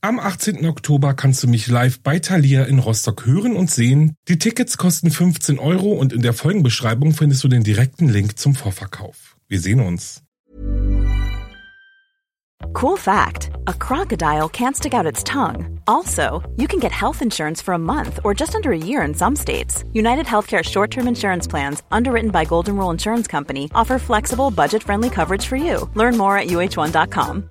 Am 18. Oktober kannst du mich live bei Thalia in Rostock hören und sehen. Die Tickets kosten 15 Euro und in der Folgenbeschreibung findest du den direkten Link zum Vorverkauf. Wir sehen uns. Cool fact a crocodile can't stick out its tongue. Also, you can get health insurance for a month or just under a year in some states. United Healthcare short term insurance plans, underwritten by Golden Rule Insurance Company, offer flexible, budget friendly coverage for you. Learn more at uh1.com.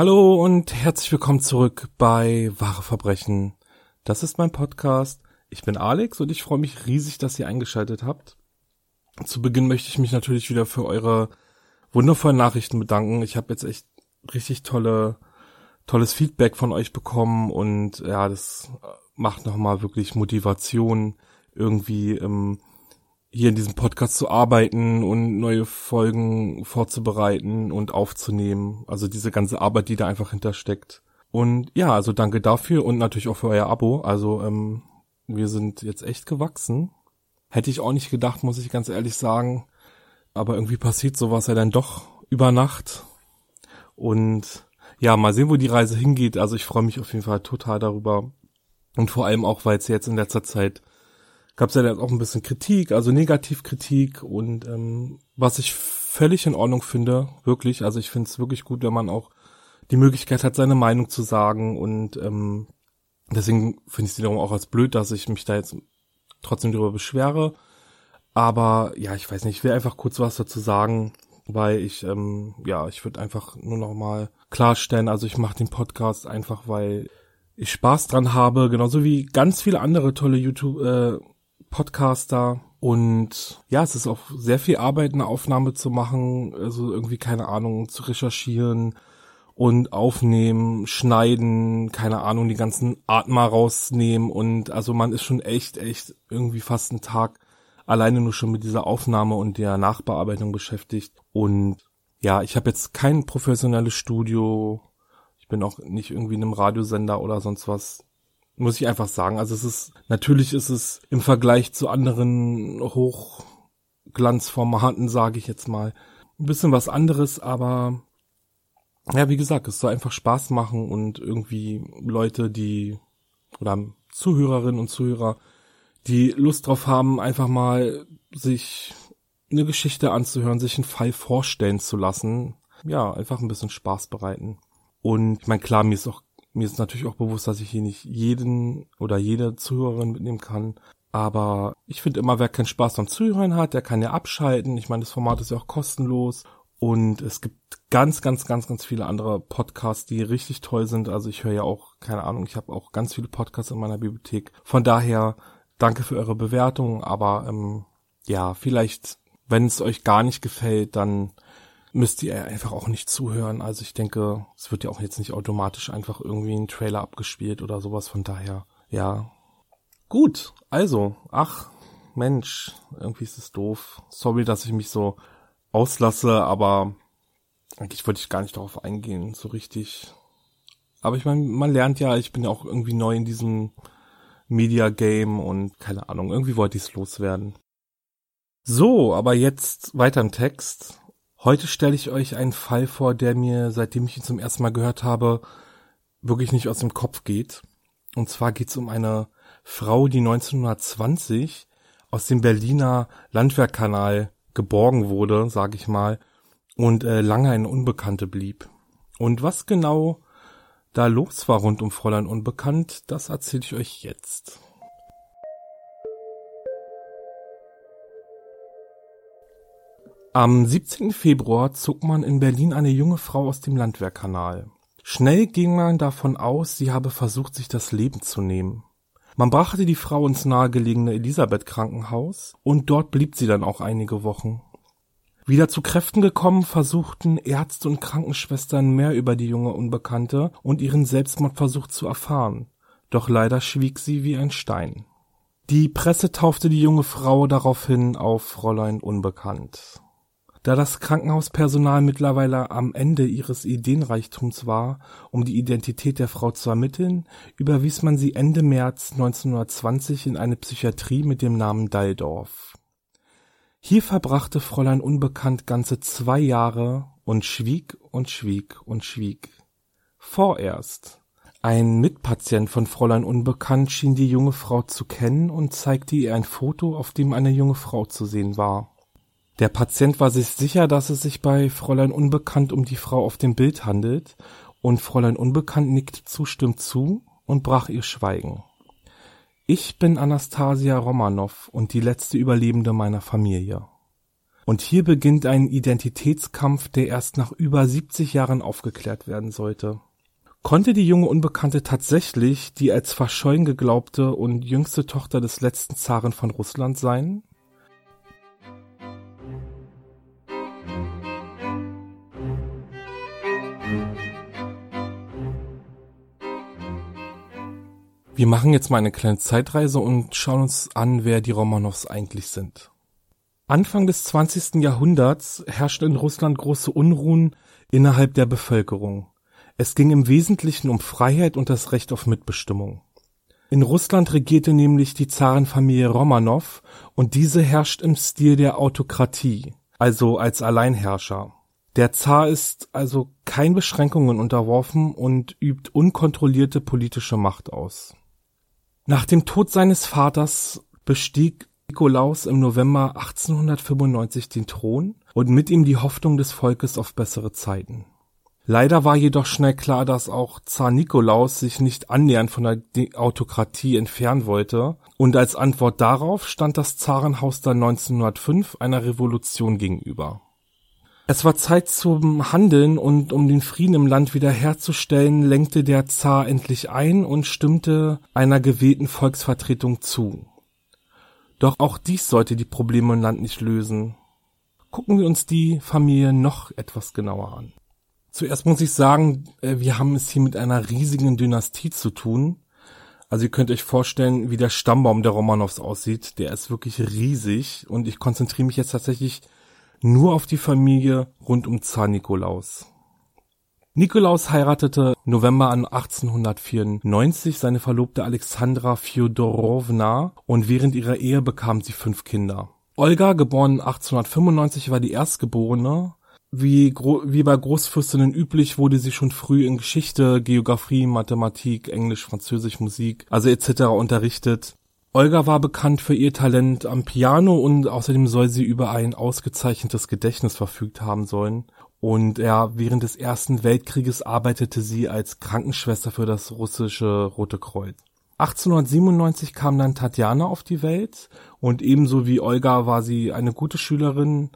Hallo und herzlich willkommen zurück bei Wahre Verbrechen. Das ist mein Podcast. Ich bin Alex und ich freue mich riesig, dass ihr eingeschaltet habt. Zu Beginn möchte ich mich natürlich wieder für eure wundervollen Nachrichten bedanken. Ich habe jetzt echt richtig tolle, tolles Feedback von euch bekommen und ja, das macht nochmal wirklich Motivation, irgendwie ähm, hier in diesem Podcast zu arbeiten und neue Folgen vorzubereiten und aufzunehmen. Also diese ganze Arbeit, die da einfach hintersteckt. Und ja, also danke dafür und natürlich auch für euer Abo. Also ähm, wir sind jetzt echt gewachsen. Hätte ich auch nicht gedacht, muss ich ganz ehrlich sagen. Aber irgendwie passiert sowas ja dann doch über Nacht. Und ja, mal sehen, wo die Reise hingeht. Also ich freue mich auf jeden Fall total darüber. Und vor allem auch, weil es jetzt in letzter Zeit gab es ja dann auch ein bisschen Kritik, also Negativkritik und ähm, was ich völlig in Ordnung finde, wirklich. Also ich finde es wirklich gut, wenn man auch die Möglichkeit hat, seine Meinung zu sagen und ähm, deswegen finde ich es wiederum auch als blöd, dass ich mich da jetzt trotzdem darüber beschwere. Aber ja, ich weiß nicht, ich will einfach kurz was dazu sagen, weil ich, ähm, ja, ich würde einfach nur noch mal klarstellen, also ich mache den Podcast einfach, weil ich Spaß dran habe, genauso wie ganz viele andere tolle YouTube, äh, Podcaster und ja, es ist auch sehr viel Arbeit, eine Aufnahme zu machen, also irgendwie keine Ahnung, zu recherchieren und aufnehmen, schneiden, keine Ahnung, die ganzen Atmer rausnehmen und also man ist schon echt, echt irgendwie fast einen Tag alleine nur schon mit dieser Aufnahme und der Nachbearbeitung beschäftigt und ja, ich habe jetzt kein professionelles Studio, ich bin auch nicht irgendwie in einem Radiosender oder sonst was muss ich einfach sagen. Also es ist, natürlich ist es im Vergleich zu anderen Hochglanzformaten, sage ich jetzt mal, ein bisschen was anderes, aber ja, wie gesagt, es soll einfach Spaß machen und irgendwie Leute, die oder Zuhörerinnen und Zuhörer, die Lust drauf haben, einfach mal sich eine Geschichte anzuhören, sich einen Fall vorstellen zu lassen, ja, einfach ein bisschen Spaß bereiten. Und ich meine, klar, mir ist auch mir ist natürlich auch bewusst, dass ich hier nicht jeden oder jede Zuhörerin mitnehmen kann. Aber ich finde immer, wer keinen Spaß am Zuhören hat, der kann ja abschalten. Ich meine, das Format ist ja auch kostenlos. Und es gibt ganz, ganz, ganz, ganz viele andere Podcasts, die richtig toll sind. Also ich höre ja auch, keine Ahnung, ich habe auch ganz viele Podcasts in meiner Bibliothek. Von daher, danke für eure Bewertung. Aber ähm, ja, vielleicht, wenn es euch gar nicht gefällt, dann müsst ihr einfach auch nicht zuhören. Also ich denke, es wird ja auch jetzt nicht automatisch einfach irgendwie ein Trailer abgespielt oder sowas. Von daher, ja. Gut, also, ach, Mensch, irgendwie ist es doof. Sorry, dass ich mich so auslasse, aber eigentlich wollte ich gar nicht darauf eingehen, so richtig. Aber ich meine, man lernt ja, ich bin ja auch irgendwie neu in diesem Media Game und keine Ahnung, irgendwie wollte ich es loswerden. So, aber jetzt weiter im Text. Heute stelle ich euch einen Fall vor, der mir, seitdem ich ihn zum ersten Mal gehört habe, wirklich nicht aus dem Kopf geht. Und zwar geht es um eine Frau, die 1920 aus dem Berliner Landwehrkanal geborgen wurde, sag ich mal, und äh, lange eine Unbekannte blieb. Und was genau da los war rund um Fräulein Unbekannt, das erzähle ich euch jetzt. Am 17. Februar zog man in Berlin eine junge Frau aus dem Landwehrkanal. Schnell ging man davon aus, sie habe versucht, sich das Leben zu nehmen. Man brachte die Frau ins nahegelegene Elisabeth Krankenhaus und dort blieb sie dann auch einige Wochen. Wieder zu Kräften gekommen, versuchten Ärzte und Krankenschwestern mehr über die junge Unbekannte und ihren Selbstmordversuch zu erfahren. Doch leider schwieg sie wie ein Stein. Die Presse taufte die junge Frau daraufhin auf Fräulein Unbekannt. Da das Krankenhauspersonal mittlerweile am Ende ihres Ideenreichtums war, um die Identität der Frau zu ermitteln, überwies man sie Ende März 1920 in eine Psychiatrie mit dem Namen Dalldorf. Hier verbrachte Fräulein Unbekannt ganze zwei Jahre und schwieg und schwieg und schwieg. Vorerst. Ein Mitpatient von Fräulein Unbekannt schien die junge Frau zu kennen und zeigte ihr ein Foto, auf dem eine junge Frau zu sehen war. Der Patient war sich sicher, dass es sich bei Fräulein Unbekannt um die Frau auf dem Bild handelt, und Fräulein Unbekannt nickte zustimmend zu und brach ihr Schweigen. Ich bin Anastasia Romanow und die letzte Überlebende meiner Familie. Und hier beginnt ein Identitätskampf, der erst nach über 70 Jahren aufgeklärt werden sollte. Konnte die junge Unbekannte tatsächlich die als verschollen geglaubte und jüngste Tochter des letzten Zaren von Russland sein? Wir machen jetzt mal eine kleine Zeitreise und schauen uns an, wer die Romanows eigentlich sind. Anfang des 20. Jahrhunderts herrschten in Russland große Unruhen innerhalb der Bevölkerung. Es ging im Wesentlichen um Freiheit und das Recht auf Mitbestimmung. In Russland regierte nämlich die Zarenfamilie Romanow und diese herrscht im Stil der Autokratie, also als Alleinherrscher. Der Zar ist also kein Beschränkungen unterworfen und übt unkontrollierte politische Macht aus. Nach dem Tod seines Vaters bestieg Nikolaus im November 1895 den Thron und mit ihm die Hoffnung des Volkes auf bessere Zeiten. Leider war jedoch schnell klar, dass auch Zar Nikolaus sich nicht annähernd von der Autokratie entfernen wollte und als Antwort darauf stand das Zarenhaus dann 1905 einer Revolution gegenüber. Es war Zeit zum Handeln und um den Frieden im Land wiederherzustellen, lenkte der Zar endlich ein und stimmte einer gewählten Volksvertretung zu. Doch auch dies sollte die Probleme im Land nicht lösen. Gucken wir uns die Familie noch etwas genauer an. Zuerst muss ich sagen, äh, wir haben es hier mit einer riesigen Dynastie zu tun. Also ihr könnt euch vorstellen, wie der Stammbaum der Romanows aussieht. Der ist wirklich riesig und ich konzentriere mich jetzt tatsächlich nur auf die Familie rund um Zar Nikolaus. Nikolaus heiratete November an 1894 seine Verlobte Alexandra Fjodorowna und während ihrer Ehe bekam sie fünf Kinder. Olga, geboren 1895, war die erstgeborene. Wie, wie bei Großfürstinnen üblich wurde sie schon früh in Geschichte, Geografie, Mathematik, Englisch, Französisch, Musik, also etc. unterrichtet. Olga war bekannt für ihr Talent am Piano und außerdem soll sie über ein ausgezeichnetes Gedächtnis verfügt haben sollen. Und ja, während des Ersten Weltkrieges arbeitete sie als Krankenschwester für das russische Rote Kreuz. 1897 kam dann Tatjana auf die Welt und ebenso wie Olga war sie eine gute Schülerin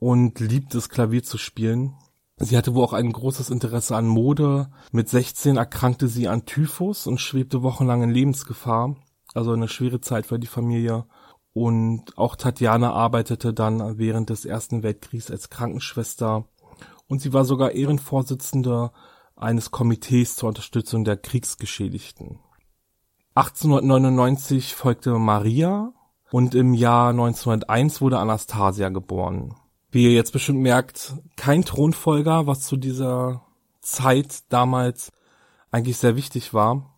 und liebte es Klavier zu spielen. Sie hatte wohl auch ein großes Interesse an Mode. Mit 16 erkrankte sie an Typhus und schwebte wochenlang in Lebensgefahr also eine schwere Zeit für die Familie. Und auch Tatjana arbeitete dann während des Ersten Weltkriegs als Krankenschwester und sie war sogar Ehrenvorsitzende eines Komitees zur Unterstützung der Kriegsgeschädigten. 1899 folgte Maria und im Jahr 1901 wurde Anastasia geboren. Wie ihr jetzt bestimmt merkt, kein Thronfolger, was zu dieser Zeit damals eigentlich sehr wichtig war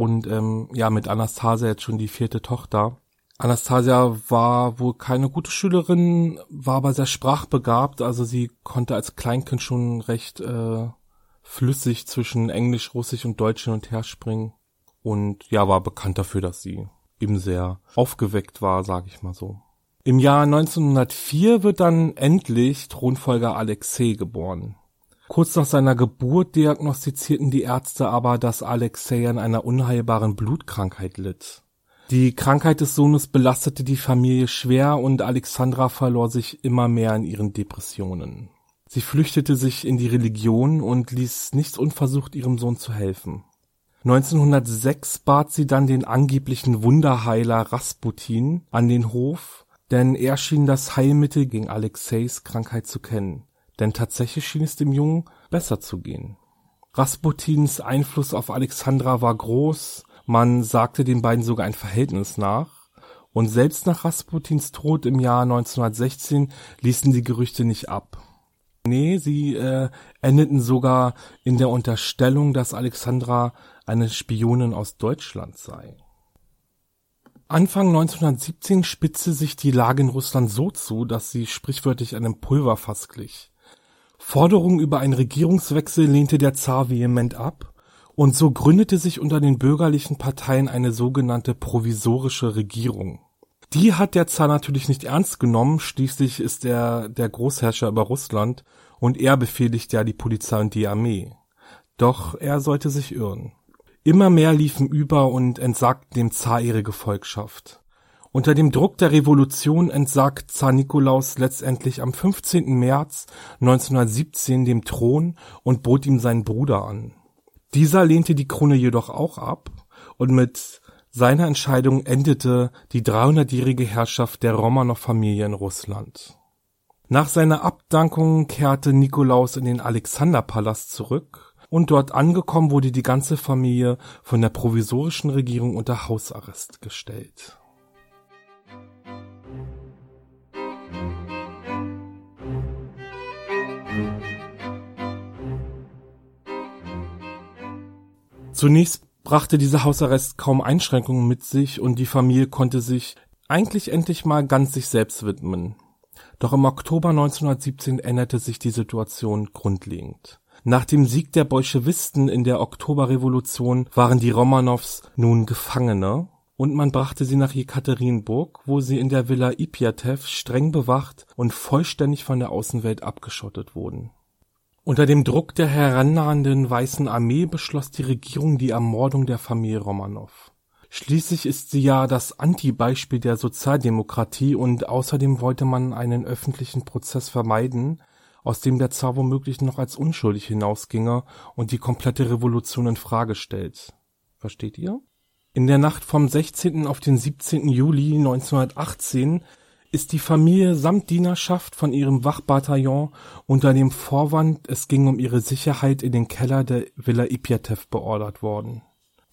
und ähm, ja mit Anastasia jetzt schon die vierte Tochter. Anastasia war wohl keine gute Schülerin, war aber sehr sprachbegabt, also sie konnte als Kleinkind schon recht äh, flüssig zwischen Englisch, Russisch und Deutsch hin und her springen und ja, war bekannt dafür, dass sie eben sehr aufgeweckt war, sage ich mal so. Im Jahr 1904 wird dann endlich Thronfolger Alexei geboren. Kurz nach seiner Geburt diagnostizierten die Ärzte aber, dass Alexei an einer unheilbaren Blutkrankheit litt. Die Krankheit des Sohnes belastete die Familie schwer und Alexandra verlor sich immer mehr in ihren Depressionen. Sie flüchtete sich in die Religion und ließ nichts unversucht, ihrem Sohn zu helfen. 1906 bat sie dann den angeblichen Wunderheiler Rasputin an den Hof, denn er schien das Heilmittel gegen Alexeis Krankheit zu kennen, denn tatsächlich schien es dem Jungen besser zu gehen. Rasputins Einfluss auf Alexandra war groß, man sagte den beiden sogar ein Verhältnis nach, und selbst nach Rasputins Tod im Jahr 1916 ließen die Gerüchte nicht ab. Nee, sie äh, endeten sogar in der Unterstellung, dass Alexandra eine Spionin aus Deutschland sei. Anfang 1917 spitzte sich die Lage in Russland so zu, dass sie sprichwörtlich einem Pulverfass glich. Forderungen über einen Regierungswechsel lehnte der Zar vehement ab, und so gründete sich unter den bürgerlichen Parteien eine sogenannte provisorische Regierung. Die hat der Zar natürlich nicht ernst genommen, schließlich ist er der Großherrscher über Russland und er befehligt ja die Polizei und die Armee. Doch er sollte sich irren. Immer mehr liefen über und entsagten dem Zar ihre Gefolgschaft. Unter dem Druck der Revolution entsagt Zar Nikolaus letztendlich am 15. März 1917 dem Thron und bot ihm seinen Bruder an. Dieser lehnte die Krone jedoch auch ab und mit seiner Entscheidung endete die 300-jährige Herrschaft der Romanow-Familie in Russland. Nach seiner Abdankung kehrte Nikolaus in den Alexanderpalast zurück und dort angekommen wurde die ganze Familie von der provisorischen Regierung unter Hausarrest gestellt. Zunächst brachte dieser Hausarrest kaum Einschränkungen mit sich und die Familie konnte sich eigentlich endlich mal ganz sich selbst widmen. Doch im Oktober 1917 änderte sich die Situation grundlegend. Nach dem Sieg der Bolschewisten in der Oktoberrevolution waren die Romanows nun Gefangene und man brachte sie nach Jekaterinburg, wo sie in der Villa Ipjatew streng bewacht und vollständig von der Außenwelt abgeschottet wurden unter dem Druck der herannahenden Weißen Armee beschloss die Regierung die Ermordung der Familie Romanow. Schließlich ist sie ja das Anti-Beispiel der Sozialdemokratie und außerdem wollte man einen öffentlichen Prozess vermeiden, aus dem der Zar womöglich noch als unschuldig hinausginge und die komplette Revolution in Frage stellt. Versteht ihr? In der Nacht vom 16. auf den 17. Juli 1918 ist die Familie samt Dienerschaft von ihrem Wachbataillon unter dem Vorwand, es ging um ihre Sicherheit in den Keller der Villa Ipjatew beordert worden.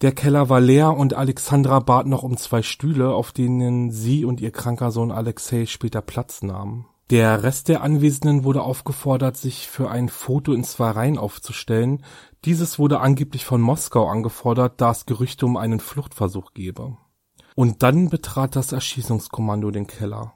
Der Keller war leer und Alexandra bat noch um zwei Stühle, auf denen sie und ihr kranker Sohn Alexei später Platz nahmen. Der Rest der Anwesenden wurde aufgefordert, sich für ein Foto in zwei Reihen aufzustellen. Dieses wurde angeblich von Moskau angefordert, da es Gerüchte um einen Fluchtversuch gebe. Und dann betrat das Erschießungskommando den Keller.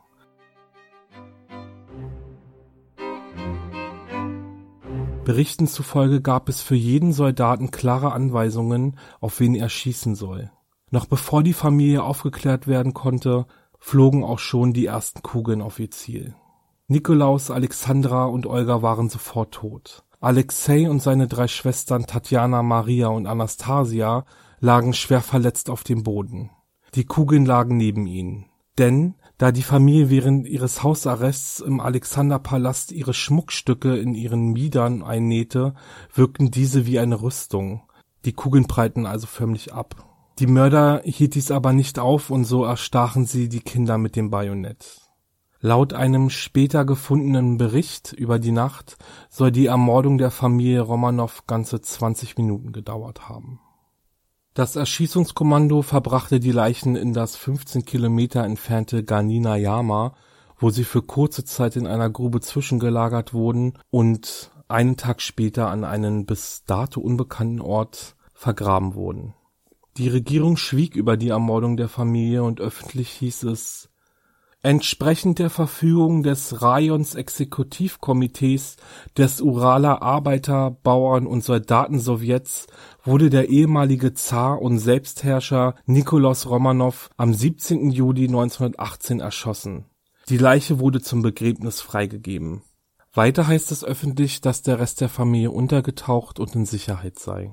Berichten zufolge gab es für jeden Soldaten klare Anweisungen, auf wen er schießen soll. Noch bevor die Familie aufgeklärt werden konnte, flogen auch schon die ersten Kugeln auf ihr Ziel. Nikolaus, Alexandra und Olga waren sofort tot. Alexei und seine drei Schwestern Tatjana, Maria und Anastasia lagen schwer verletzt auf dem Boden. Die Kugeln lagen neben ihnen. Denn da die Familie während ihres Hausarrests im Alexanderpalast ihre Schmuckstücke in ihren Miedern einnähte, wirkten diese wie eine Rüstung. Die Kugeln prallten also förmlich ab. Die Mörder hielt dies aber nicht auf und so erstachen sie die Kinder mit dem Bajonett. Laut einem später gefundenen Bericht über die Nacht soll die Ermordung der Familie Romanow ganze 20 Minuten gedauert haben das Erschießungskommando verbrachte die Leichen in das 15 Kilometer entfernte Ganina Yama, wo sie für kurze Zeit in einer Grube zwischengelagert wurden und einen Tag später an einen bis dato unbekannten Ort vergraben wurden. Die Regierung schwieg über die Ermordung der Familie und öffentlich hieß es Entsprechend der Verfügung des Rajons Exekutivkomitees des Uraler Arbeiter Bauern und Soldatensowjets wurde der ehemalige Zar und Selbstherrscher Nikolaus Romanow am 17. Juli 1918 erschossen. Die Leiche wurde zum Begräbnis freigegeben. Weiter heißt es öffentlich, dass der Rest der Familie untergetaucht und in Sicherheit sei.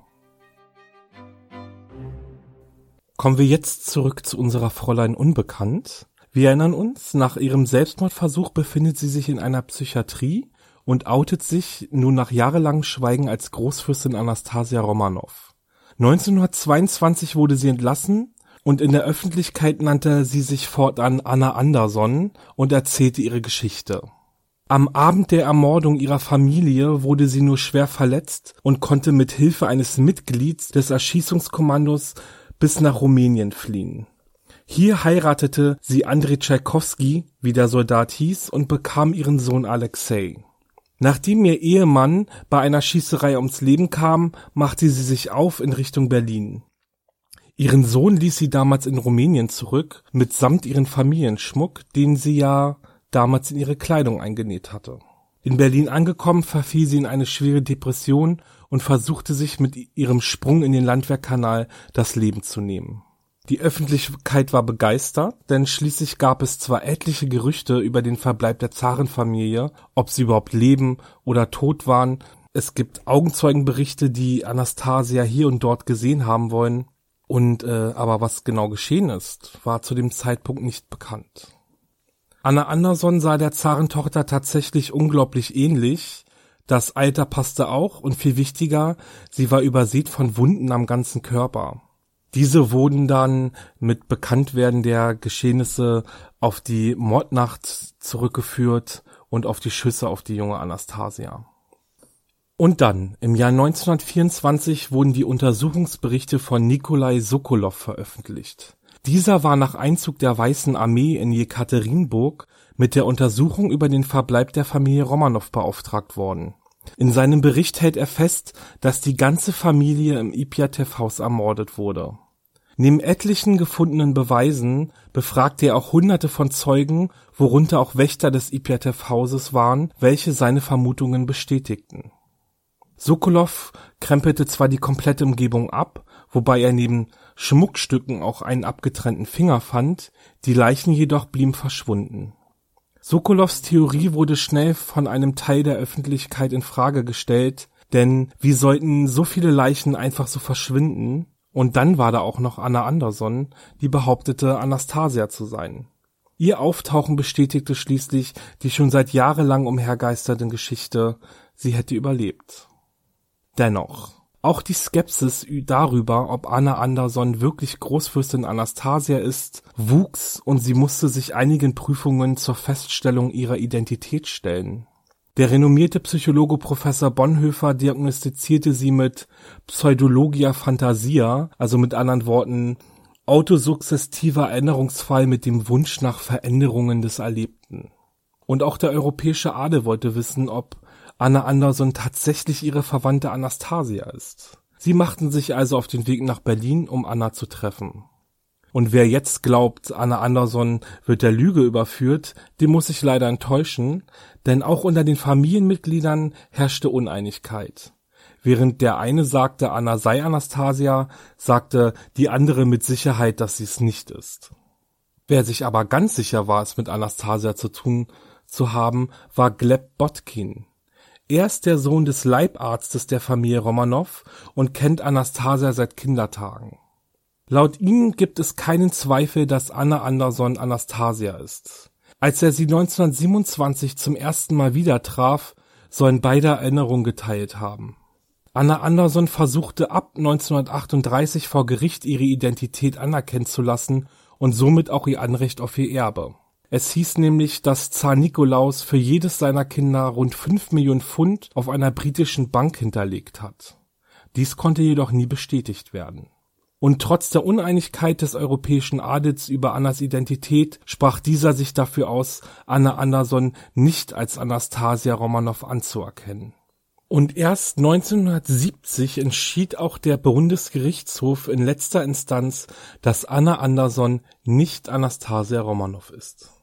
Kommen wir jetzt zurück zu unserer Fräulein Unbekannt. Wir erinnern uns, nach ihrem Selbstmordversuch befindet sie sich in einer Psychiatrie und outet sich nun nach jahrelangem Schweigen als Großfürstin Anastasia Romanow. 1922 wurde sie entlassen und in der Öffentlichkeit nannte sie sich fortan Anna Anderson und erzählte ihre Geschichte. Am Abend der Ermordung ihrer Familie wurde sie nur schwer verletzt und konnte mit Hilfe eines Mitglieds des Erschießungskommandos bis nach Rumänien fliehen. Hier heiratete sie Andrei Tschaikowski, wie der Soldat hieß, und bekam ihren Sohn Alexei. Nachdem ihr Ehemann bei einer Schießerei ums Leben kam, machte sie sich auf in Richtung Berlin. Ihren Sohn ließ sie damals in Rumänien zurück, mitsamt ihren Familienschmuck, den sie ja damals in ihre Kleidung eingenäht hatte. In Berlin angekommen, verfiel sie in eine schwere Depression und versuchte sich mit ihrem Sprung in den Landwehrkanal das Leben zu nehmen. Die Öffentlichkeit war begeistert, denn schließlich gab es zwar etliche Gerüchte über den Verbleib der Zarenfamilie, ob sie überhaupt leben oder tot waren. Es gibt Augenzeugenberichte, die Anastasia hier und dort gesehen haben wollen. Und äh, aber was genau geschehen ist, war zu dem Zeitpunkt nicht bekannt. Anna Anderson sah der Zarentochter tatsächlich unglaublich ähnlich, das Alter passte auch und viel wichtiger, sie war übersät von Wunden am ganzen Körper. Diese wurden dann mit Bekanntwerden der Geschehnisse auf die Mordnacht zurückgeführt und auf die Schüsse auf die junge Anastasia. Und dann, im Jahr 1924 wurden die Untersuchungsberichte von Nikolai Sokolov veröffentlicht. Dieser war nach Einzug der Weißen Armee in Jekaterinburg mit der Untersuchung über den Verbleib der Familie Romanow beauftragt worden. In seinem Bericht hält er fest, dass die ganze Familie im Ipiatev-Haus ermordet wurde. Neben etlichen gefundenen Beweisen befragte er auch hunderte von Zeugen, worunter auch Wächter des Ipiatev-Hauses waren, welche seine Vermutungen bestätigten. Sokolow krempelte zwar die komplette Umgebung ab, wobei er neben Schmuckstücken auch einen abgetrennten Finger fand, die Leichen jedoch blieben verschwunden Sokolows Theorie wurde schnell von einem Teil der Öffentlichkeit in Frage gestellt, denn wie sollten so viele Leichen einfach so verschwinden? Und dann war da auch noch Anna Anderson, die behauptete, Anastasia zu sein. Ihr Auftauchen bestätigte schließlich die schon seit jahrelang umhergeisternden Geschichte, sie hätte überlebt. Dennoch, auch die Skepsis darüber, ob Anna Anderson wirklich Großfürstin Anastasia ist, wuchs und sie musste sich einigen Prüfungen zur Feststellung ihrer Identität stellen. Der renommierte Psychologe Professor Bonhoeffer diagnostizierte sie mit Pseudologia Fantasia, also mit anderen Worten autosuggestiver Erinnerungsfall mit dem Wunsch nach Veränderungen des Erlebten. Und auch der europäische Adel wollte wissen, ob Anna Anderson tatsächlich ihre Verwandte Anastasia ist. Sie machten sich also auf den Weg nach Berlin, um Anna zu treffen. Und wer jetzt glaubt, Anna Anderson wird der Lüge überführt, dem muss ich leider enttäuschen, denn auch unter den Familienmitgliedern herrschte Uneinigkeit. Während der eine sagte, Anna sei Anastasia, sagte die andere mit Sicherheit, dass sie es nicht ist. Wer sich aber ganz sicher war, es mit Anastasia zu tun zu haben, war Gleb Botkin. Er ist der Sohn des Leibarztes der Familie Romanow und kennt Anastasia seit Kindertagen. Laut ihm gibt es keinen Zweifel, dass Anna Anderson Anastasia ist. Als er sie 1927 zum ersten Mal wieder traf, sollen beide Erinnerungen geteilt haben. Anna Anderson versuchte ab 1938 vor Gericht ihre Identität anerkennen zu lassen und somit auch ihr Anrecht auf ihr Erbe. Es hieß nämlich, dass Zar Nikolaus für jedes seiner Kinder rund fünf Millionen Pfund auf einer britischen Bank hinterlegt hat. Dies konnte jedoch nie bestätigt werden. Und trotz der Uneinigkeit des europäischen Adels über Annas Identität sprach dieser sich dafür aus, Anna Anderson nicht als Anastasia Romanow anzuerkennen. Und erst 1970 entschied auch der Bundesgerichtshof in letzter Instanz, dass Anna Anderson nicht Anastasia Romanow ist.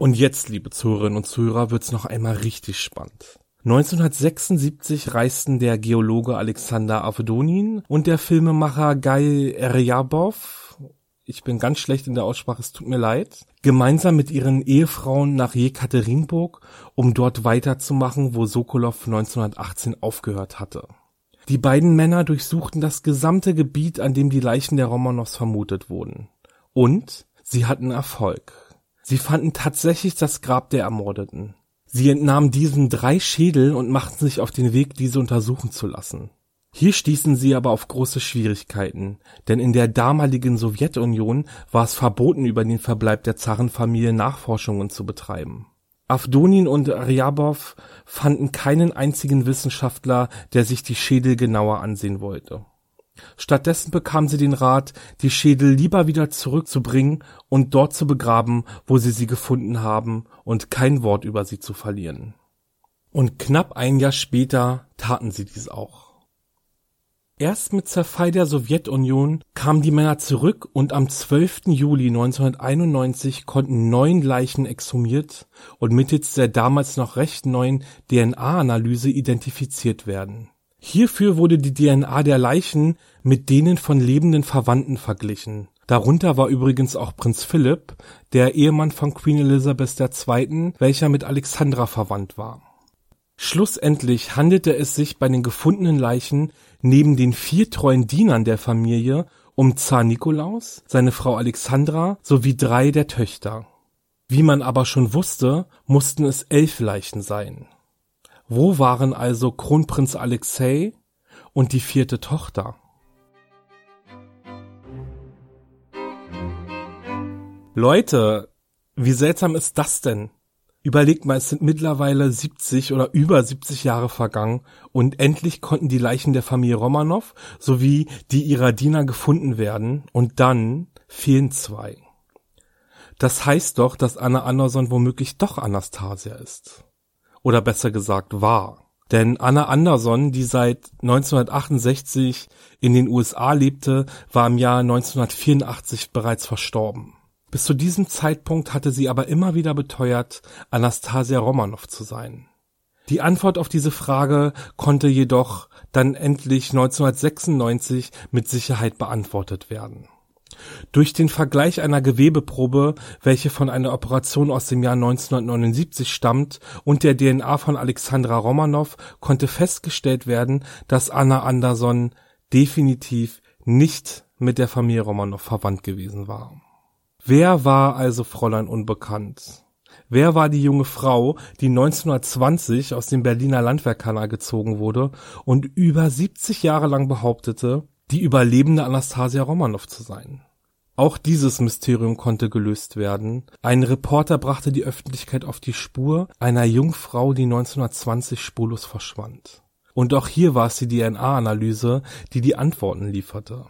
Und jetzt, liebe Zuhörerinnen und Zuhörer, wird's noch einmal richtig spannend. 1976 reisten der Geologe Alexander Avdonin und der Filmemacher Guy Eryabov, ich bin ganz schlecht in der Aussprache, es tut mir leid, gemeinsam mit ihren Ehefrauen nach Jekaterinburg, um dort weiterzumachen, wo Sokolov 1918 aufgehört hatte. Die beiden Männer durchsuchten das gesamte Gebiet, an dem die Leichen der Romanows vermutet wurden. Und sie hatten Erfolg. Sie fanden tatsächlich das Grab der Ermordeten. Sie entnahmen diesen drei Schädel und machten sich auf den Weg, diese untersuchen zu lassen. Hier stießen sie aber auf große Schwierigkeiten, denn in der damaligen Sowjetunion war es verboten, über den Verbleib der Zarenfamilie Nachforschungen zu betreiben. Avdonin und Ryabow fanden keinen einzigen Wissenschaftler, der sich die Schädel genauer ansehen wollte. Stattdessen bekamen sie den Rat, die Schädel lieber wieder zurückzubringen und dort zu begraben, wo sie sie gefunden haben, und kein Wort über sie zu verlieren. Und knapp ein Jahr später taten sie dies auch. Erst mit Zerfall der Sowjetunion kamen die Männer zurück und am 12. Juli 1991 konnten neun Leichen exhumiert und mittels der damals noch recht neuen DNA-Analyse identifiziert werden. Hierfür wurde die DNA der Leichen mit denen von lebenden Verwandten verglichen. Darunter war übrigens auch Prinz Philipp, der Ehemann von Queen Elizabeth II., welcher mit Alexandra verwandt war. Schlussendlich handelte es sich bei den gefundenen Leichen neben den vier treuen Dienern der Familie um Zar Nikolaus, seine Frau Alexandra sowie drei der Töchter. Wie man aber schon wusste, mussten es elf Leichen sein. Wo waren also Kronprinz Alexei und die vierte Tochter? Leute, wie seltsam ist das denn? Überlegt mal, es sind mittlerweile 70 oder über 70 Jahre vergangen und endlich konnten die Leichen der Familie Romanow sowie die ihrer Diener gefunden werden und dann fehlen zwei. Das heißt doch, dass Anna Anderson womöglich doch Anastasia ist. Oder besser gesagt war. Denn Anna Anderson, die seit 1968 in den USA lebte, war im Jahr 1984 bereits verstorben. Bis zu diesem Zeitpunkt hatte sie aber immer wieder beteuert, Anastasia Romanow zu sein. Die Antwort auf diese Frage konnte jedoch dann endlich 1996 mit Sicherheit beantwortet werden. Durch den Vergleich einer Gewebeprobe, welche von einer Operation aus dem Jahr 1979 stammt, und der DNA von Alexandra Romanow konnte festgestellt werden, dass Anna Anderson definitiv nicht mit der Familie Romanow verwandt gewesen war. Wer war also Fräulein Unbekannt? Wer war die junge Frau, die 1920 aus dem Berliner Landwehrkanal gezogen wurde und über 70 Jahre lang behauptete, die überlebende Anastasia Romanow zu sein? Auch dieses Mysterium konnte gelöst werden. Ein Reporter brachte die Öffentlichkeit auf die Spur einer Jungfrau, die 1920 spurlos verschwand. Und auch hier war es die DNA-Analyse, die die Antworten lieferte.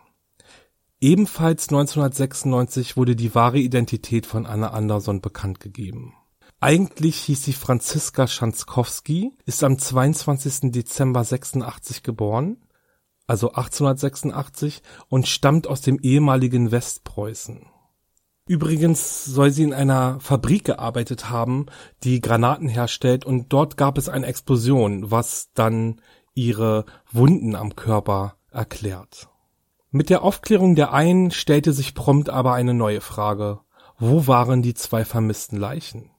Ebenfalls 1996 wurde die wahre Identität von Anna Anderson bekannt gegeben. Eigentlich hieß sie Franziska Schanzkowski, ist am 22. Dezember 86 geboren, also 1886, und stammt aus dem ehemaligen Westpreußen. Übrigens soll sie in einer Fabrik gearbeitet haben, die Granaten herstellt, und dort gab es eine Explosion, was dann ihre Wunden am Körper erklärt. Mit der Aufklärung der einen stellte sich prompt aber eine neue Frage. Wo waren die zwei vermissten Leichen?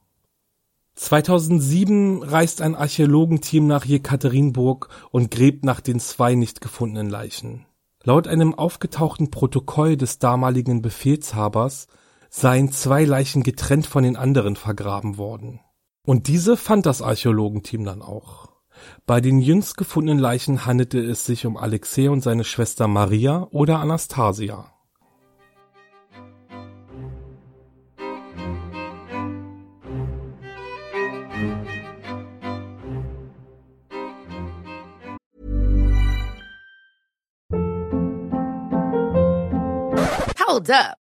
2007 reist ein Archäologenteam nach Jekaterinburg und gräbt nach den zwei nicht gefundenen Leichen. Laut einem aufgetauchten Protokoll des damaligen Befehlshabers seien zwei Leichen getrennt von den anderen vergraben worden. Und diese fand das Archäologenteam dann auch. Bei den jüngst gefundenen Leichen handelte es sich um Alexei und seine Schwester Maria oder Anastasia. Hold up.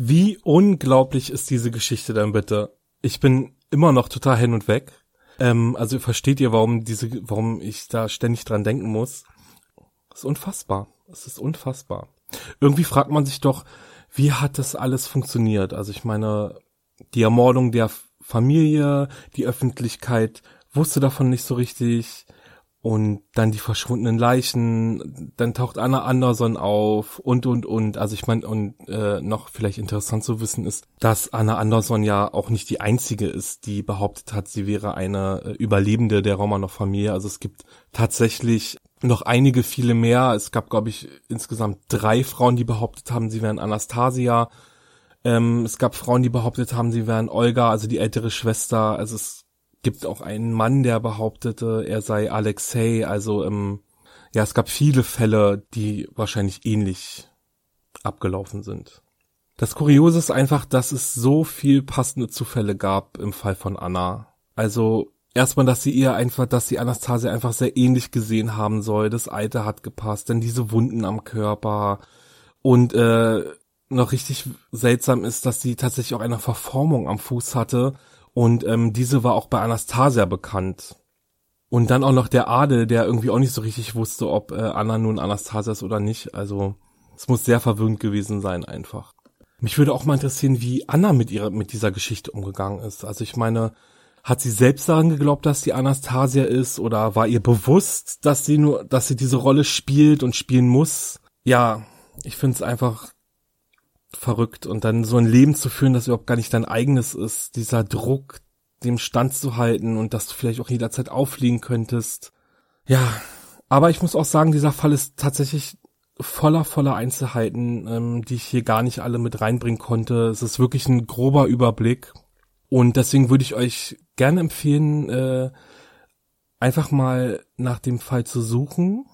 Wie unglaublich ist diese Geschichte denn bitte? Ich bin immer noch total hin und weg. Ähm, also versteht ihr, warum diese, warum ich da ständig dran denken muss? Das ist unfassbar. Es ist unfassbar. Irgendwie fragt man sich doch, wie hat das alles funktioniert? Also ich meine, die Ermordung der Familie, die Öffentlichkeit wusste davon nicht so richtig und dann die verschwundenen Leichen, dann taucht Anna Anderson auf und und und. Also ich meine, und äh, noch vielleicht interessant zu wissen ist, dass Anna Anderson ja auch nicht die einzige ist, die behauptet hat, sie wäre eine äh, Überlebende der Romanov-Familie. Also es gibt tatsächlich noch einige, viele mehr. Es gab, glaube ich, insgesamt drei Frauen, die behauptet haben, sie wären Anastasia. Ähm, es gab Frauen, die behauptet haben, sie wären Olga, also die ältere Schwester. Also es gibt auch einen Mann, der behauptete, er sei Alexei. Also ähm, ja, es gab viele Fälle, die wahrscheinlich ähnlich abgelaufen sind. Das Kuriose ist einfach, dass es so viel passende Zufälle gab im Fall von Anna. Also erstmal, dass sie ihr einfach, dass sie Anastasia einfach sehr ähnlich gesehen haben soll. Das Alter hat gepasst, denn diese Wunden am Körper und äh, noch richtig seltsam ist, dass sie tatsächlich auch eine Verformung am Fuß hatte und ähm, diese war auch bei Anastasia bekannt. Und dann auch noch der Adel, der irgendwie auch nicht so richtig wusste, ob äh, Anna nun Anastasia ist oder nicht. Also es muss sehr verwirrend gewesen sein einfach. Mich würde auch mal interessieren, wie Anna mit ihrer mit dieser Geschichte umgegangen ist. Also ich meine, hat sie selbst daran geglaubt, dass sie Anastasia ist oder war ihr bewusst, dass sie nur, dass sie diese Rolle spielt und spielen muss? Ja, ich finde es einfach verrückt und dann so ein Leben zu führen, das überhaupt gar nicht dein eigenes ist, dieser Druck, dem Stand zu halten und dass du vielleicht auch jederzeit auffliegen könntest. Ja, aber ich muss auch sagen, dieser Fall ist tatsächlich voller, voller Einzelheiten, ähm, die ich hier gar nicht alle mit reinbringen konnte. Es ist wirklich ein grober Überblick und deswegen würde ich euch gerne empfehlen, äh, einfach mal nach dem Fall zu suchen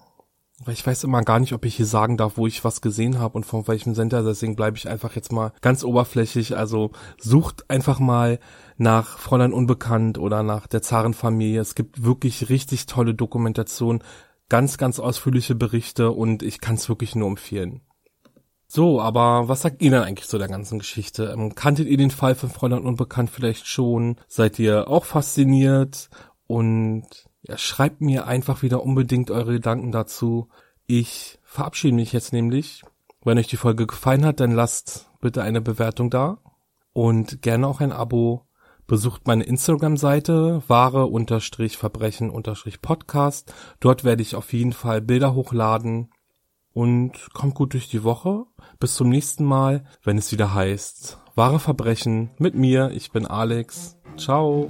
ich weiß immer gar nicht, ob ich hier sagen darf, wo ich was gesehen habe und von welchem Sender, deswegen bleibe ich einfach jetzt mal ganz oberflächlich. Also sucht einfach mal nach Fräulein Unbekannt oder nach der Zarenfamilie. Es gibt wirklich richtig tolle Dokumentation, ganz, ganz ausführliche Berichte und ich kann es wirklich nur empfehlen. So, aber was sagt ihr denn eigentlich zu der ganzen Geschichte? Ähm, kanntet ihr den Fall von Fräulein Unbekannt vielleicht schon? Seid ihr auch fasziniert? Und ja, schreibt mir einfach wieder unbedingt eure Gedanken dazu. Ich verabschiede mich jetzt nämlich. Wenn euch die Folge gefallen hat, dann lasst bitte eine Bewertung da und gerne auch ein Abo. Besucht meine Instagram-Seite wahre-verbrechen-podcast. Dort werde ich auf jeden Fall Bilder hochladen und kommt gut durch die Woche. Bis zum nächsten Mal, wenn es wieder heißt Wahre Verbrechen mit mir. Ich bin Alex. Ciao.